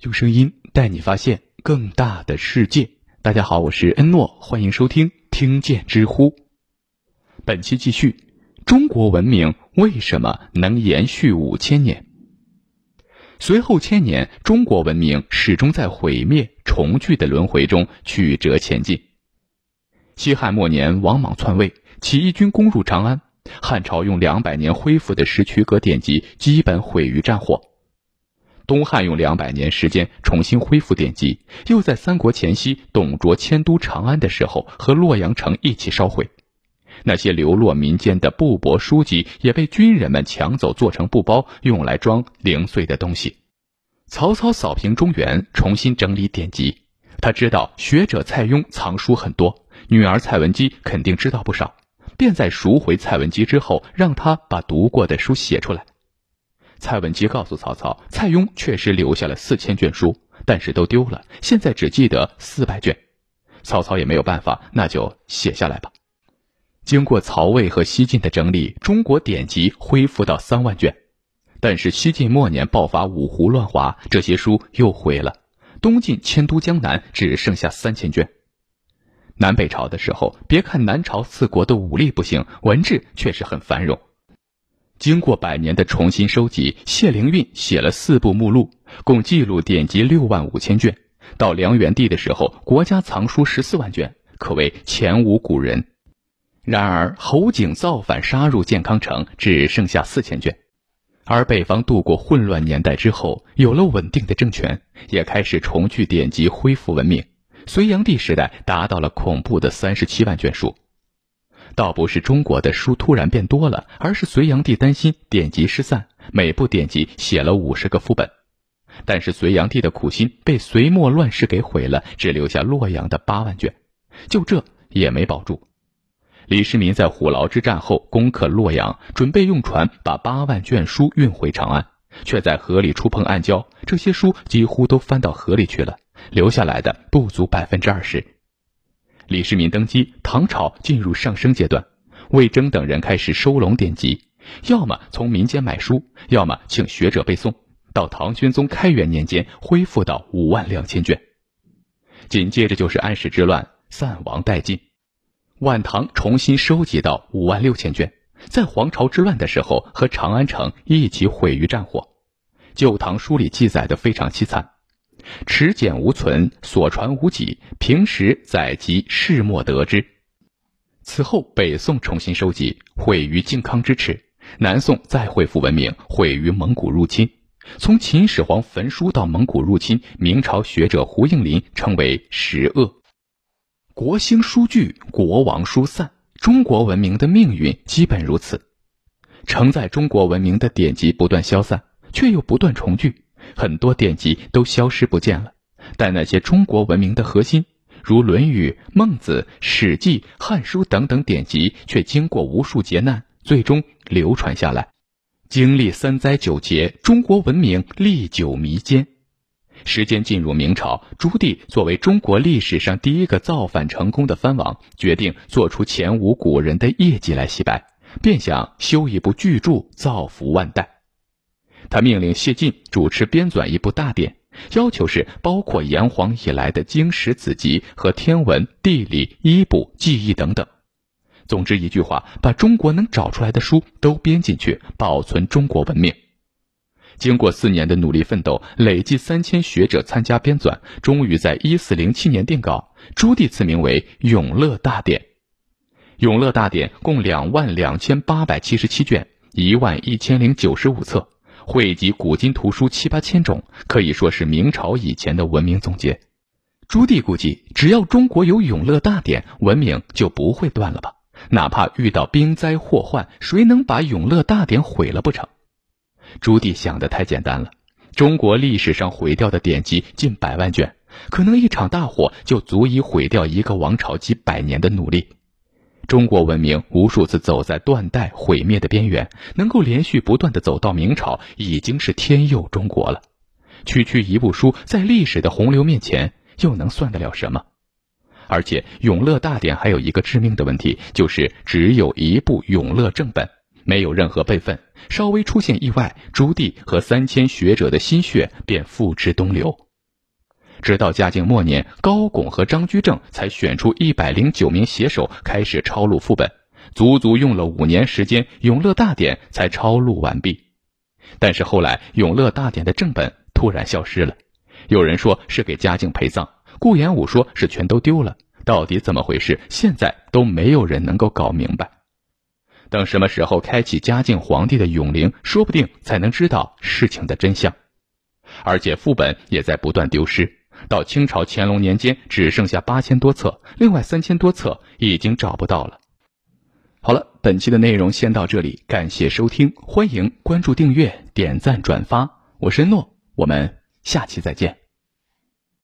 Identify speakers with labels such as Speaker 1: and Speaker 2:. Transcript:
Speaker 1: 用声音带你发现更大的世界。大家好，我是恩诺，欢迎收听听见知乎。本期继续，中国文明为什么能延续五千年？随后千年，中国文明始终在毁灭重聚的轮回中曲折前进。西汉末年，王莽篡位，起义军攻入长安，汉朝用两百年恢复的石渠阁典籍基本毁于战火。东汉用两百年时间重新恢复典籍，又在三国前夕董卓迁都长安的时候和洛阳城一起烧毁。那些流落民间的布帛书籍也被军人们抢走，做成布包，用来装零碎的东西。曹操扫平中原，重新整理典籍。他知道学者蔡邕藏书很多，女儿蔡文姬肯定知道不少，便在赎回蔡文姬之后，让他把读过的书写出来。蔡文姬告诉曹操，蔡邕确实留下了四千卷书，但是都丢了，现在只记得四百卷。曹操也没有办法，那就写下来吧。经过曹魏和西晋的整理，中国典籍恢复到三万卷。但是西晋末年爆发五胡乱华，这些书又毁了。东晋迁都江南，只剩下三千卷。南北朝的时候，别看南朝四国的武力不行，文治却是很繁荣。经过百年的重新收集，谢灵运写了四部目录，共记录典籍六万五千卷。到梁元帝的时候，国家藏书十四万卷，可谓前无古人。然而侯景造反杀入建康城，只剩下四千卷。而北方度过混乱年代之后，有了稳定的政权，也开始重聚典籍，恢复文明。隋炀帝时代达到了恐怖的三十七万卷书。倒不是中国的书突然变多了，而是隋炀帝担心典籍失散，每部典籍写了五十个副本。但是隋炀帝的苦心被隋末乱世给毁了，只留下洛阳的八万卷，就这也没保住。李世民在虎牢之战后攻克洛阳，准备用船把八万卷书运回长安，却在河里触碰暗礁，这些书几乎都翻到河里去了，留下来的不足百分之二十。李世民登基，唐朝进入上升阶段，魏征等人开始收拢典籍，要么从民间买书，要么请学者背诵。到唐玄宗开元年间，恢复到五万两千卷。紧接着就是安史之乱，散亡殆尽，晚唐重新收集到五万六千卷，在黄巢之乱的时候和长安城一起毁于战火。旧唐书里记载的非常凄惨。持简无存，所传无几。平时载籍，世莫得之。此后，北宋重新收集，毁于靖康之耻；南宋再恢复文明，毁于蒙古入侵。从秦始皇焚书到蒙古入侵，明朝学者胡应麟称为十恶。国兴书聚，国亡书散。中国文明的命运基本如此。承载中国文明的典籍不断消散，却又不断重聚。很多典籍都消失不见了，但那些中国文明的核心，如《论语》《孟子》《史记》《汉书》等等典籍，却经过无数劫难，最终流传下来。经历三灾九劫，中国文明历久弥坚。时间进入明朝，朱棣作为中国历史上第一个造反成功的藩王，决定做出前无古人的业绩来洗白，便想修一部巨著，造福万代。他命令谢晋主持编纂一部大典，要求是包括炎黄以来的经史子集和天文、地理、医卜、技艺等等。总之一句话，把中国能找出来的书都编进去，保存中国文明。经过四年的努力奋斗，累计三千学者参加编纂，终于在一四零七年定稿。朱棣赐名为《永乐大典》。《永乐大典》共两万两千八百七十七卷，一万一千零九十五册。汇集古今图书七八千种，可以说是明朝以前的文明总结。朱棣估计，只要中国有《永乐大典》，文明就不会断了吧？哪怕遇到兵灾祸患，谁能把《永乐大典》毁了不成？朱棣想的太简单了。中国历史上毁掉的典籍近百万卷，可能一场大火就足以毁掉一个王朝几百年的努力。中国文明无数次走在断代毁灭的边缘，能够连续不断的走到明朝，已经是天佑中国了。区区一部书，在历史的洪流面前，又能算得了什么？而且《永乐大典》还有一个致命的问题，就是只有一部《永乐正本》，没有任何备份，稍微出现意外，朱棣和三千学者的心血便付之东流。直到嘉靖末年，高拱和张居正才选出一百零九名写手开始抄录副本，足足用了五年时间，《永乐大典》才抄录完毕。但是后来，《永乐大典》的正本突然消失了，有人说是给嘉靖陪葬，顾炎武说是全都丢了。到底怎么回事？现在都没有人能够搞明白。等什么时候开启嘉靖皇帝的永陵，说不定才能知道事情的真相。而且副本也在不断丢失，到清朝乾隆年间只剩下八千多册，另外三千多册已经找不到了。好了，本期的内容先到这里，感谢收听，欢迎关注、订阅、点赞、转发，我是恩诺，我们下期再见。